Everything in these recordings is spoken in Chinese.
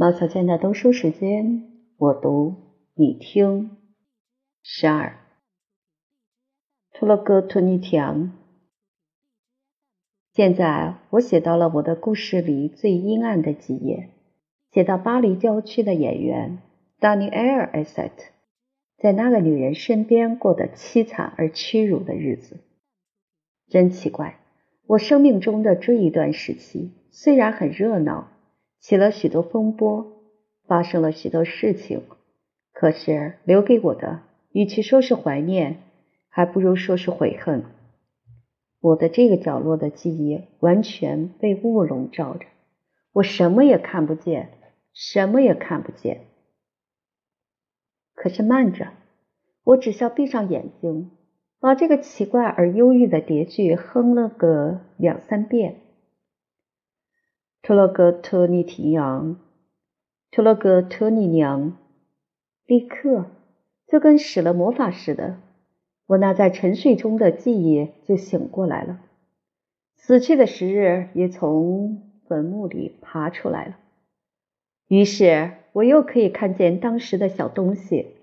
毛小娟的读书时间，我读你听。十二，图了个图尼墙。现在我写到了我的故事里最阴暗的几页，写到巴黎郊区的演员丹尼埃尔·艾塞特在那个女人身边过的凄惨而屈辱的日子。真奇怪，我生命中的这一段时期虽然很热闹。起了许多风波，发生了许多事情，可是留给我的，与其说是怀念，还不如说是悔恨。我的这个角落的记忆完全被雾笼罩着，我什么也看不见，什么也看不见。可是慢着，我只需要闭上眼睛，把这个奇怪而忧郁的叠句哼了个两三遍。托洛格托尼提娘，托洛格托尼娘，立刻就跟使了魔法似的，我那在沉睡中的记忆就醒过来了，死去的时日也从坟墓里爬出来了。于是我又可以看见当时的小东西，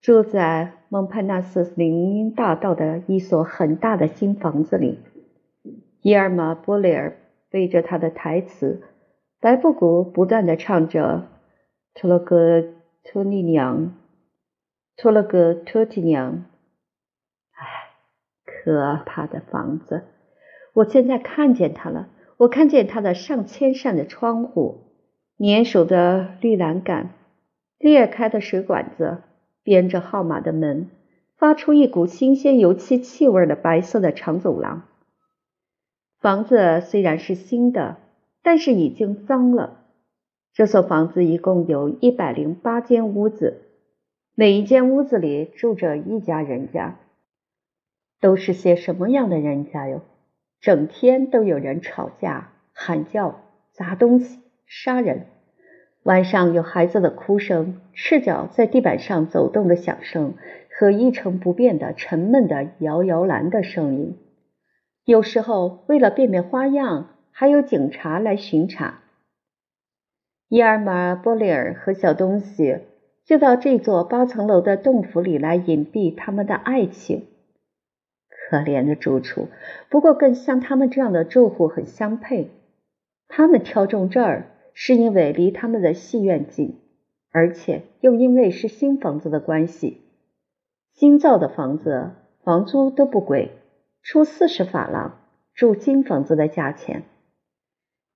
住在蒙帕纳斯林荫大道的一所很大的新房子里，伊尔玛·波雷尔。背着他的台词，白布谷不断的唱着：“托了个托尼娘，托了个托提娘。”唉，可怕的房子！我现在看见它了，我看见它的上千扇的窗户，粘手的绿栏杆，裂开的水管子，编着号码的门，发出一股新鲜油漆气味的白色的长走廊。房子虽然是新的，但是已经脏了。这所房子一共有一百零八间屋子，每一间屋子里住着一家人家。都是些什么样的人家哟？整天都有人吵架、喊叫、砸东西、杀人。晚上有孩子的哭声、赤脚在地板上走动的响声和一成不变的沉闷的摇摇篮的声音。有时候，为了变变花样，还有警察来巡查。伊尔玛·波利尔和小东西就到这座八层楼的洞府里来隐蔽他们的爱情。可怜的住处，不过跟像他们这样的住户很相配。他们挑中这儿，是因为离他们的戏院近，而且又因为是新房子的关系。新造的房子房租都不贵。出四十法郎住新房子的价钱。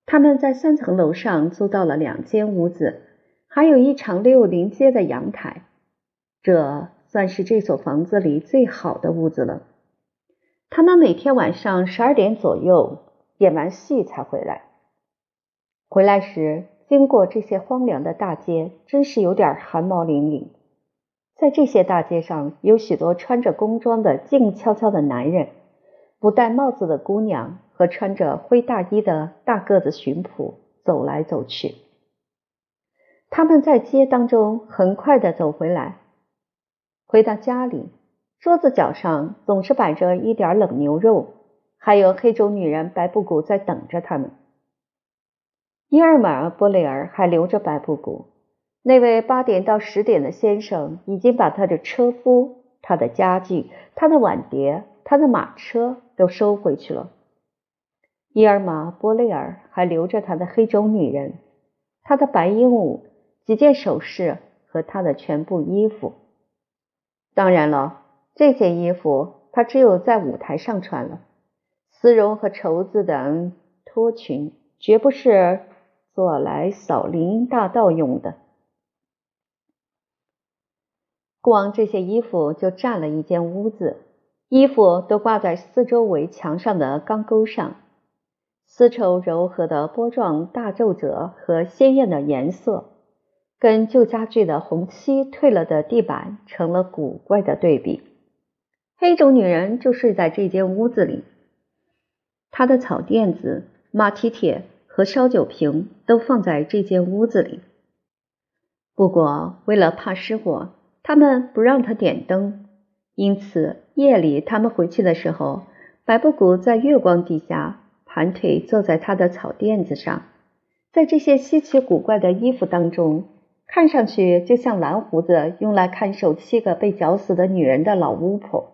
他们在三层楼上租到了两间屋子，还有一长六临街的阳台。这算是这所房子里最好的屋子了。他们每天晚上十二点左右演完戏才回来。回来时经过这些荒凉的大街，真是有点寒毛凛凛。在这些大街上，有许多穿着工装的静悄悄的男人。不戴帽子的姑娘和穿着灰大衣的大个子巡捕走来走去。他们在街当中很快的走回来，回到家里，桌子角上总是摆着一点冷牛肉，还有黑种女人白布谷在等着他们。伊尔玛·波雷尔还留着白布谷，那位八点到十点的先生已经把他的车夫、他的家具、他的碗碟。他的马车都收回去了。伊尔玛·波雷尔还留着他的黑种女人、他的白鹦鹉、几件首饰和他的全部衣服。当然了，这些衣服他只有在舞台上穿了。丝绒和绸子的拖裙绝不是做来扫林荫大道用的。光这些衣服就占了一间屋子。衣服都挂在四周围墙上的钢钩上，丝绸柔和的波状大皱褶和鲜艳的颜色，跟旧家具的红漆褪了的地板成了古怪的对比。黑种女人就睡在这间屋子里，她的草垫子、马蹄铁和烧酒瓶都放在这间屋子里。不过，为了怕失火，他们不让她点灯。因此，夜里他们回去的时候，白布谷在月光底下盘腿坐在他的草垫子上，在这些稀奇古怪的衣服当中，看上去就像蓝胡子用来看守七个被绞死的女人的老巫婆。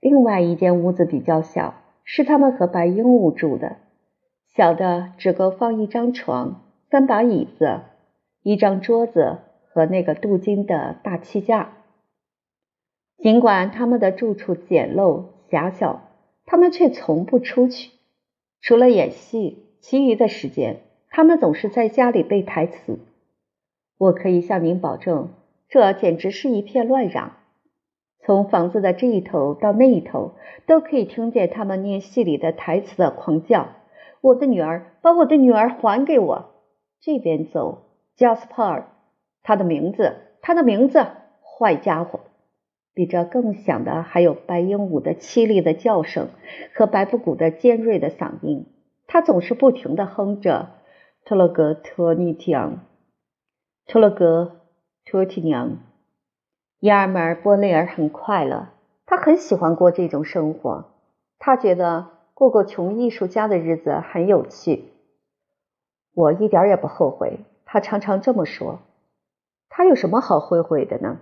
另外一间屋子比较小，是他们和白鹦鹉住的，小的只够放一张床、三把椅子、一张桌子和那个镀金的大气架。尽管他们的住处简陋狭小，他们却从不出去，除了演戏，其余的时间。他们总是在家里背台词，我可以向您保证，这简直是一片乱嚷。从房子的这一头到那一头，都可以听见他们念戏里的台词的狂叫：“我的女儿，把我的女儿还给我！”这边走，加斯帕尔，他的名字，他的名字，坏家伙！比这更响的还有白鹦鹉的凄厉的叫声和白布谷的尖锐的嗓音，他总是不停的哼着。托洛格托尼提昂，托洛格托提娘，伊尔梅波内尔很快乐，他很喜欢过这种生活，他觉得过过穷艺术家的日子很有趣。我一点也不后悔，他常常这么说。他有什么好后悔的呢？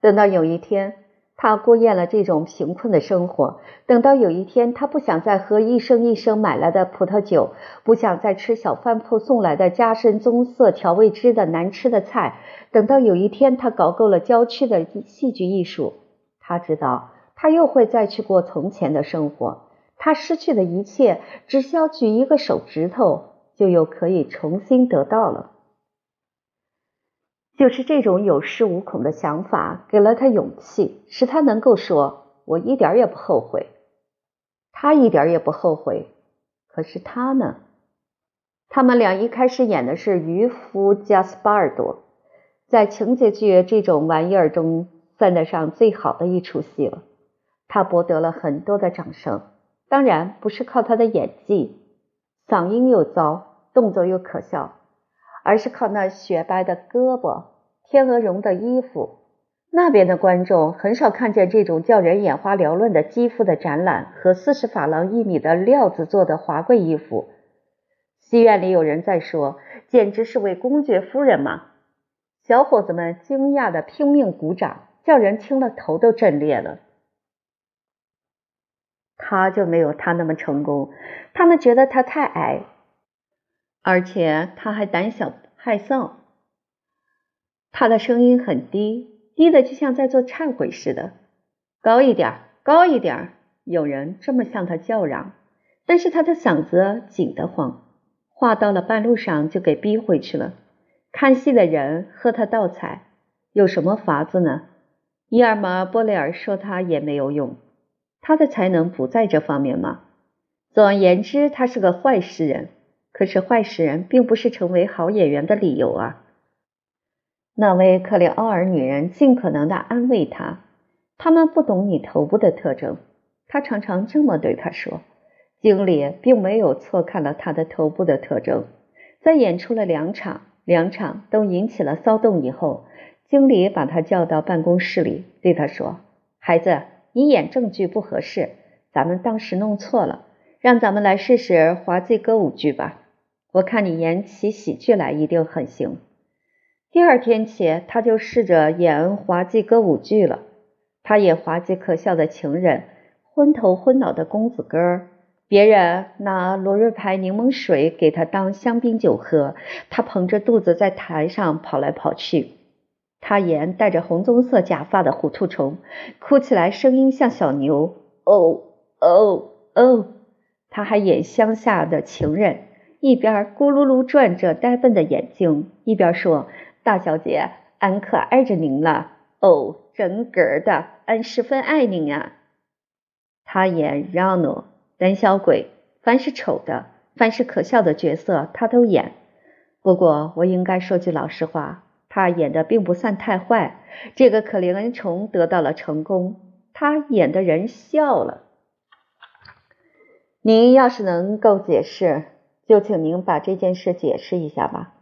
等到有一天。他过厌了这种贫困的生活。等到有一天，他不想再喝一升一升买来的葡萄酒，不想再吃小饭铺送来的加深棕色调味汁的难吃的菜。等到有一天，他搞够了郊区的戏剧艺术，他知道他又会再去过从前的生活。他失去的一切，只需要举一个手指头，就又可以重新得到了。就是这种有恃无恐的想法，给了他勇气，使他能够说：“我一点也不后悔。”他一点也不后悔。可是他呢？他们俩一开始演的是渔夫加斯巴尔多，在情节剧这种玩意儿中算得上最好的一出戏了。他博得了很多的掌声，当然不是靠他的演技，嗓音又糟，动作又可笑。而是靠那雪白的胳膊、天鹅绒的衣服。那边的观众很少看见这种叫人眼花缭乱的肌肤的展览和四十法郎一米的料子做的华贵衣服。戏院里有人在说：“简直是位公爵夫人嘛！”小伙子们惊讶的拼命鼓掌，叫人听了头都震裂了。他就没有他那么成功，他们觉得他太矮。而且他还胆小害臊，他的声音很低，低的就像在做忏悔似的。高一点，高一点，有人这么向他叫嚷。但是他的嗓子紧得慌，话到了半路上就给逼回去了。看戏的人喝他倒彩，有什么法子呢？伊尔玛·波雷尔说他也没有用，他的才能不在这方面吗？总而言之，他是个坏诗人。可是坏诗人并不是成为好演员的理由啊！那位克里奥尔女人尽可能的安慰他，他们不懂你头部的特征。他常常这么对他说。经理并没有错看了他的头部的特征。在演出了两场，两场都引起了骚动以后，经理把他叫到办公室里，对他说：“孩子，你演正剧不合适，咱们当时弄错了。”让咱们来试试滑稽歌舞剧吧，我看你演起喜剧来一定很行。第二天起，他就试着演滑稽歌舞剧了。他演滑稽可笑的情人，昏头昏脑的公子哥儿。别人拿罗瑞牌柠檬水给他当香槟酒喝，他捧着肚子在台上跑来跑去。他演戴着红棕色假发的糊涂虫，哭起来声音像小牛。哦哦哦！他还演乡下的情人，一边咕噜噜转着呆笨的眼睛，一边说：“大小姐，俺可爱着您了哦，真格的，俺十分爱您呀。”他演 Rano 胆小鬼，凡是丑的，凡是可笑的角色，他都演。不过我应该说句老实话，他演的并不算太坏。这个可怜虫得到了成功，他演的人笑了。您要是能够解释，就请您把这件事解释一下吧。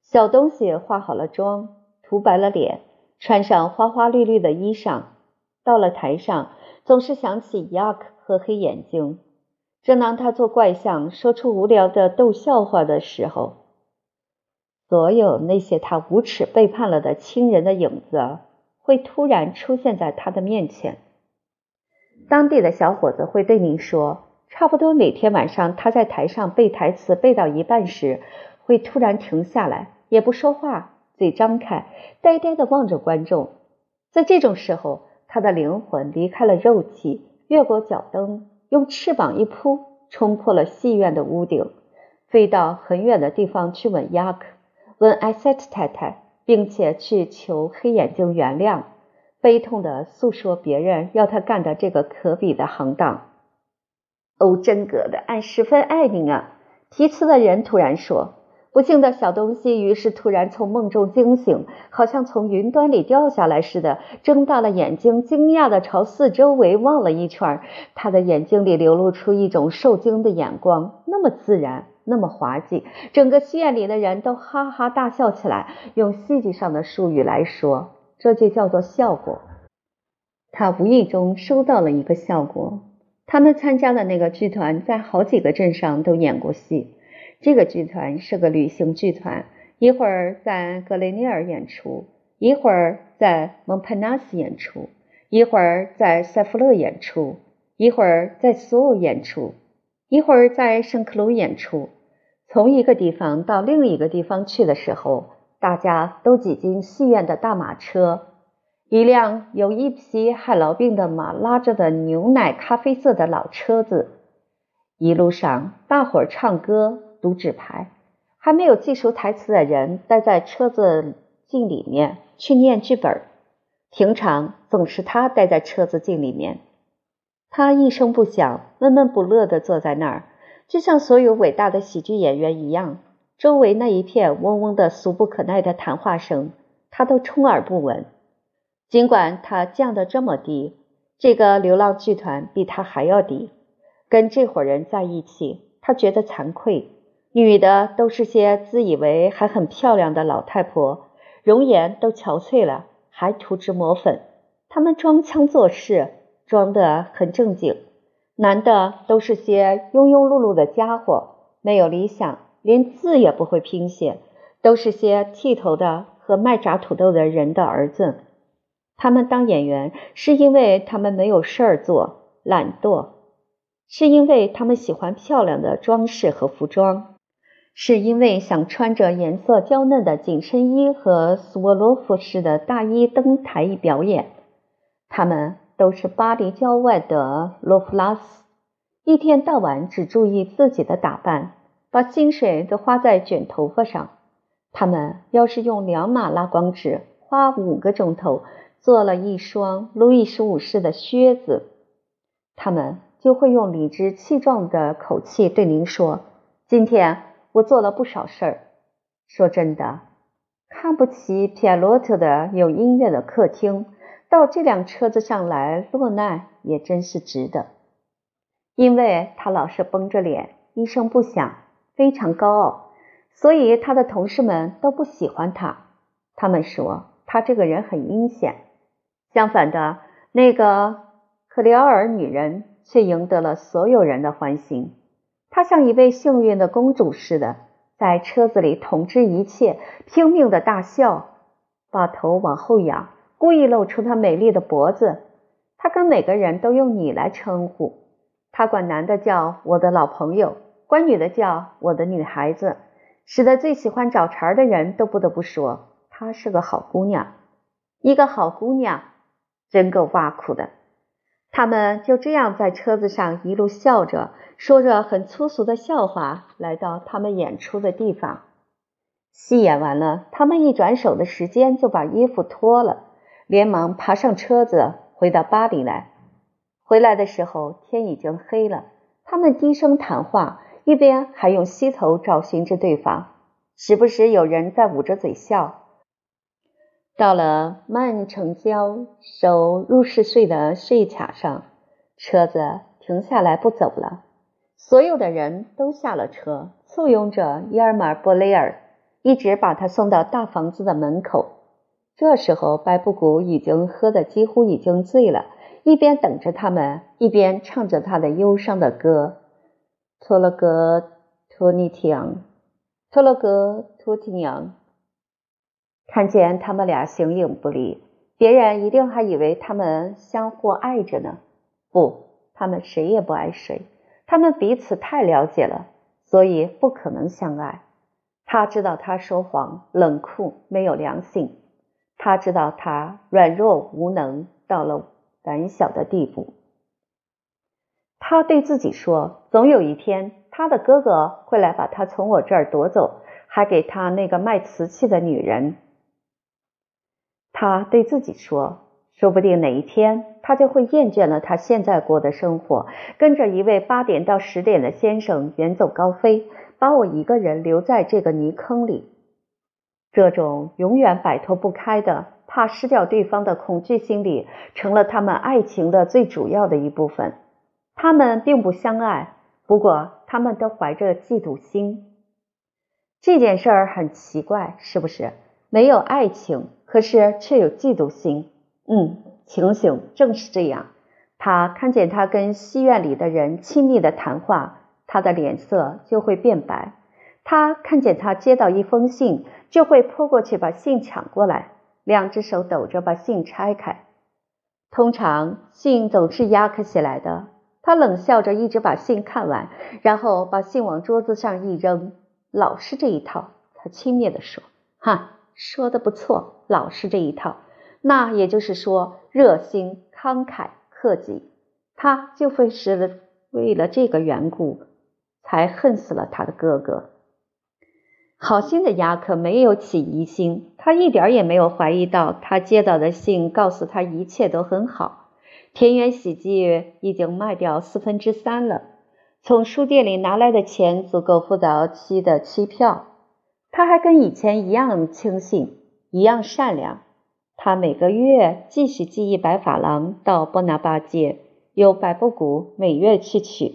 小东西化好了妆，涂白了脸，穿上花花绿绿的衣裳，到了台上，总是想起 Yak 和黑眼睛。正当他做怪相，说出无聊的逗笑话的时候，所有那些他无耻背叛了的亲人的影子会突然出现在他的面前。当地的小伙子会对您说，差不多每天晚上他在台上背台词背到一半时，会突然停下来，也不说话，嘴张开，呆呆地望着观众。在这种时候，他的灵魂离开了肉体，越过脚蹬，用翅膀一扑，冲破了戏院的屋顶，飞到很远的地方去吻雅克，吻艾塞特太太，并且去求黑眼睛原谅。悲痛地诉说别人要他干的这个可比的行当。哦，真格的，俺十分爱你啊！提词的人突然说。不幸的小东西于是突然从梦中惊醒，好像从云端里掉下来似的，睁大了眼睛，惊讶地朝四周围望了一圈。他的眼睛里流露出一种受惊的眼光，那么自然，那么滑稽，整个戏院里的人都哈哈大笑起来。用戏剧上的术语来说。这就叫做效果。他无意中收到了一个效果。他们参加的那个剧团在好几个镇上都演过戏。这个剧团是个旅行剧团，一会儿在格雷涅尔演出，一会儿在蒙帕纳斯演出，一会儿在塞弗勒演出，一会儿在苏尔演出，一会儿在圣克鲁演出。从一个地方到另一个地方去的时候。大家都挤进戏院的大马车，一辆有一匹害痨病的马拉着的牛奶咖啡色的老车子。一路上，大伙儿唱歌、读纸牌，还没有记熟台词的人待在车子镜里面去念剧本。平常总是他待在车子镜里面，他一声不响、闷闷不乐地坐在那儿，就像所有伟大的喜剧演员一样。周围那一片嗡嗡的、俗不可耐的谈话声，他都充耳不闻。尽管他降得这么低，这个流浪剧团比他还要低。跟这伙人在一起，他觉得惭愧。女的都是些自以为还很漂亮的老太婆，容颜都憔悴了，还涂脂抹粉。他们装腔作势，装得很正经。男的都是些庸庸碌碌的家伙，没有理想。连字也不会拼写，都是些剃头的和卖炸土豆的人的儿子。他们当演员是因为他们没有事儿做，懒惰；是因为他们喜欢漂亮的装饰和服装；是因为想穿着颜色娇嫩的紧身衣和斯沃洛夫式的大衣登台表演。他们都是巴黎郊外的洛夫拉斯，一天到晚只注意自己的打扮。把薪水都花在卷头发上。他们要是用两马拉光纸花五个钟头做了一双路易十五式的靴子，他们就会用理直气壮的口气对您说：“今天我做了不少事儿。”说真的，看不起皮亚洛特的有音乐的客厅，到这辆车子上来落难也真是值得，因为他老是绷着脸，一声不响。非常高傲，所以他的同事们都不喜欢他。他们说他这个人很阴险。相反的，那个克里奥尔女人却赢得了所有人的欢心。她像一位幸运的公主似的，在车子里统治一切，拼命的大笑，把头往后仰，故意露出她美丽的脖子。她跟每个人都用你来称呼。她管男的叫我的老朋友。管女的叫我的女孩子，使得最喜欢找茬的人都不得不说她是个好姑娘。一个好姑娘，真够挖苦的。他们就这样在车子上一路笑着，说着很粗俗的笑话，来到他们演出的地方。戏演完了，他们一转手的时间就把衣服脱了，连忙爬上车子回到巴黎来。回来的时候天已经黑了，他们低声谈话。一边还用膝头找寻着对方，时不时有人在捂着嘴笑。到了曼城郊收入室税的税卡上，车子停下来不走了，所有的人都下了车，簇拥着伊尔马·布雷尔，一直把他送到大房子的门口。这时候，白布谷已经喝得几乎已经醉了，一边等着他们，一边唱着他的忧伤的歌。托勒格托尼提昂，托勒格托提尼昂，看见他们俩形影不离，别人一定还以为他们相互爱着呢。不，他们谁也不爱谁，他们彼此太了解了，所以不可能相爱。他知道他说谎、冷酷、没有良心。他知道他软弱无能，到了胆小的地步。他对自己说：“总有一天，他的哥哥会来把他从我这儿夺走，还给他那个卖瓷器的女人。”他对自己说：“说不定哪一天，他就会厌倦了他现在过的生活，跟着一位八点到十点的先生远走高飞，把我一个人留在这个泥坑里。”这种永远摆脱不开的怕失掉对方的恐惧心理，成了他们爱情的最主要的一部分。他们并不相爱，不过他们都怀着嫉妒心。这件事儿很奇怪，是不是？没有爱情，可是却有嫉妒心。嗯，情形正是这样。他看见他跟戏院里的人亲密的谈话，他的脸色就会变白。他看见他接到一封信。就会扑过去把信抢过来，两只手抖着把信拆开。通常信总是压克起来的，他冷笑着一直把信看完，然后把信往桌子上一扔。老是这一套，他轻蔑地说：“哈，说的不错，老是这一套。那也就是说，热心、慷慨、克己。他就会是为了这个缘故，才恨死了他的哥哥。”好心的雅克没有起疑心，他一点也没有怀疑到他接到的信告诉他一切都很好。田园喜剧已经卖掉四分之三了，从书店里拿来的钱足够付早期的期票。他还跟以前一样轻信，一样善良。他每个月继续寄一百法郎到波拿巴街，由百布谷每月去取。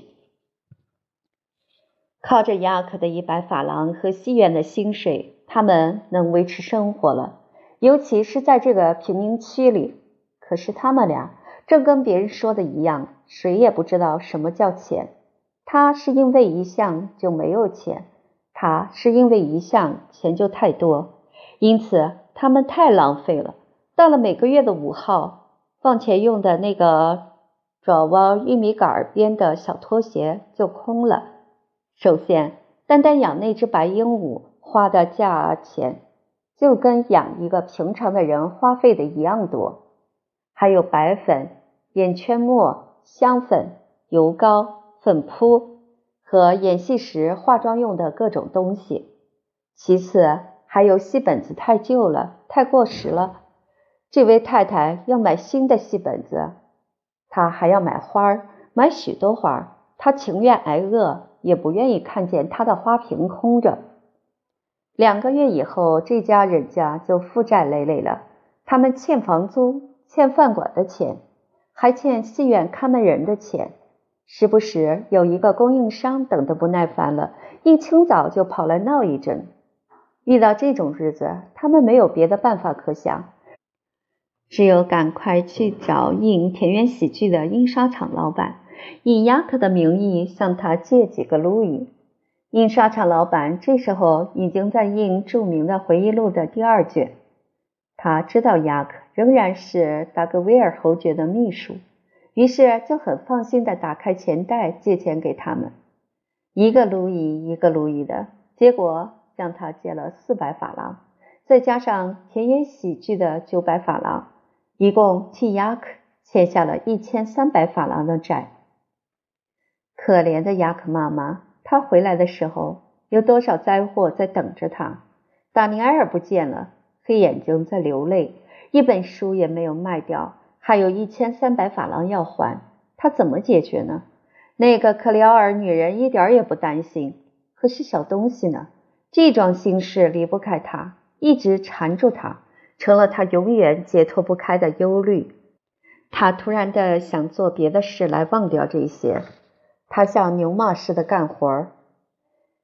靠着雅克的一百法郎和西元的薪水，他们能维持生活了。尤其是在这个贫民区里。可是他们俩正跟别人说的一样，谁也不知道什么叫钱。他是因为一项就没有钱，他是因为一项钱就太多，因此他们太浪费了。到了每个月的五号，放钱用的那个爪哇玉米杆编的小拖鞋就空了。首先，单单养那只白鹦鹉花的价钱，就跟养一个平常的人花费的一样多。还有白粉、眼圈末、香粉、油膏、粉扑和演戏时化妆用的各种东西。其次，还有戏本子太旧了，太过时了。这位太太要买新的戏本子，她还要买花儿，买许多花儿。她情愿挨饿。也不愿意看见他的花瓶空着。两个月以后，这家人家就负债累累了。他们欠房租，欠饭馆的钱，还欠戏院看门人的钱。时不时有一个供应商等得不耐烦了，一清早就跑来闹一阵。遇到这种日子，他们没有别的办法可想，只有赶快去找印田园喜剧的印刷厂老板。以雅克的名义向他借几个路易。印刷厂老板这时候已经在印著名的回忆录的第二卷。他知道雅克仍然是达格威尔侯爵的秘书，于是就很放心的打开钱袋借钱给他们，一个路易一个路易的，结果向他借了四百法郎，再加上田野喜剧的九百法郎，一共替雅克欠下了一千三百法郎的债。可怜的雅克妈妈，她回来的时候有多少灾祸在等着她？达尼埃尔不见了，黑眼睛在流泪，一本书也没有卖掉，还有一千三百法郎要还，他怎么解决呢？那个克里奥尔女人一点也不担心，可是小东西呢？这桩心事离不开他，一直缠住他，成了他永远解脱不开的忧虑。他突然的想做别的事来忘掉这些。他像牛马似的干活儿，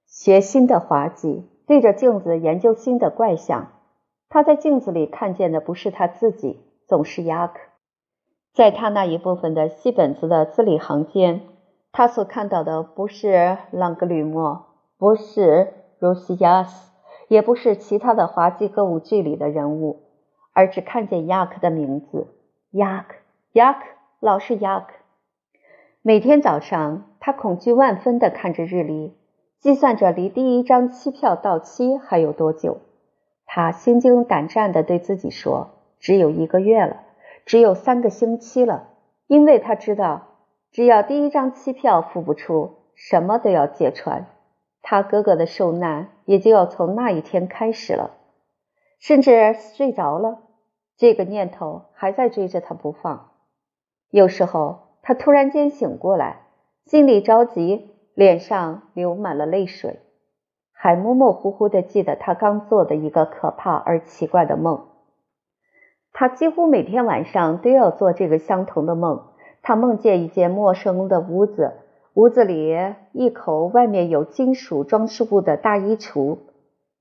学新的滑稽，对着镜子研究新的怪象。他在镜子里看见的不是他自己，总是雅克。在他那一部分的戏本子的字里行间，他所看到的不是朗格吕莫，不是罗西亚斯，也不是其他的滑稽歌舞剧里的人物，而只看见亚克的名字。亚克，亚克，老是亚克。每天早上，他恐惧万分地看着日历，计算着离第一张期票到期还有多久。他心惊胆战地对自己说：“只有一个月了，只有三个星期了。”因为他知道，只要第一张期票付不出，什么都要揭穿。他哥哥的受难也就要从那一天开始了。甚至睡着了，这个念头还在追着他不放。有时候。他突然间醒过来，心里着急，脸上流满了泪水，还模模糊糊的记得他刚做的一个可怕而奇怪的梦。他几乎每天晚上都要做这个相同的梦。他梦见一间陌生的屋子，屋子里一口外面有金属装饰物的大衣橱。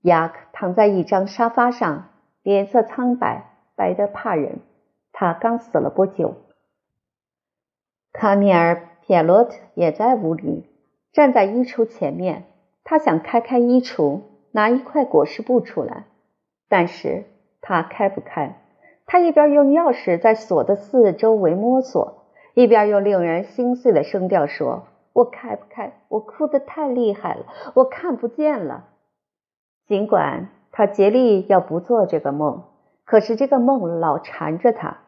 雅克躺在一张沙发上，脸色苍白，白得怕人。他刚死了不久。卡米尔·皮洛特也在屋里，站在衣橱前面。他想开开衣橱，拿一块裹尸布出来，但是他开不开。他一边用钥匙在锁的四周围摸索，一边用令人心碎的声调说：“我开不开，我哭得太厉害了，我看不见了。”尽管他竭力要不做这个梦，可是这个梦老缠着他，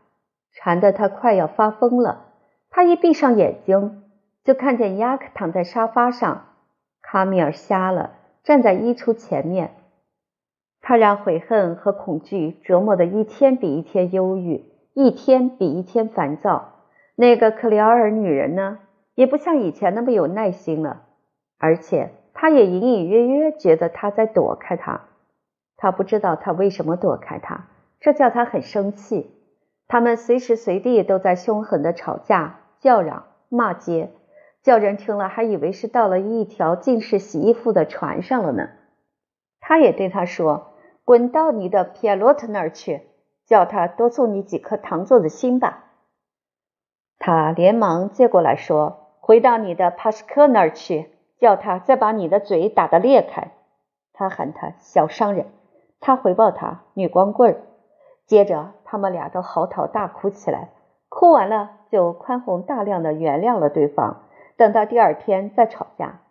缠得他快要发疯了。他一闭上眼睛，就看见亚克躺在沙发上，卡米尔瞎了，站在衣橱前面。他让悔恨和恐惧折磨的一天比一天忧郁，一天比一天烦躁。那个克里奥尔女人呢，也不像以前那么有耐心了，而且他也隐隐约约觉得他在躲开他。他不知道他为什么躲开他，这叫他很生气。他们随时随地都在凶狠的吵架、叫嚷、骂街，叫人听了还以为是到了一条尽是洗衣服的船上了呢。他也对他说：“滚到你的皮埃洛特那儿去，叫他多送你几颗糖做的心吧。”他连忙接过来说：“回到你的帕斯科那儿去，叫他再把你的嘴打得裂开。”他喊他小商人，他回报他女光棍。接着，他们俩都嚎啕大哭起来，哭完了就宽宏大量的原谅了对方，等到第二天再吵架。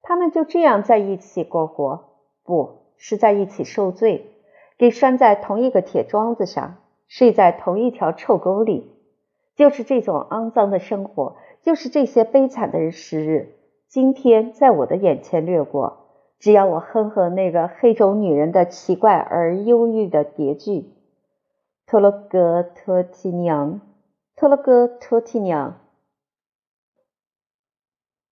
他们就这样在一起过活，不是在一起受罪，给拴在同一个铁桩子上，睡在同一条臭沟里。就是这种肮脏的生活，就是这些悲惨的时日，今天在我的眼前掠过。只要我哼哼那个黑种女人的奇怪而忧郁的叠句。托洛格托提娘，托洛格托提娘。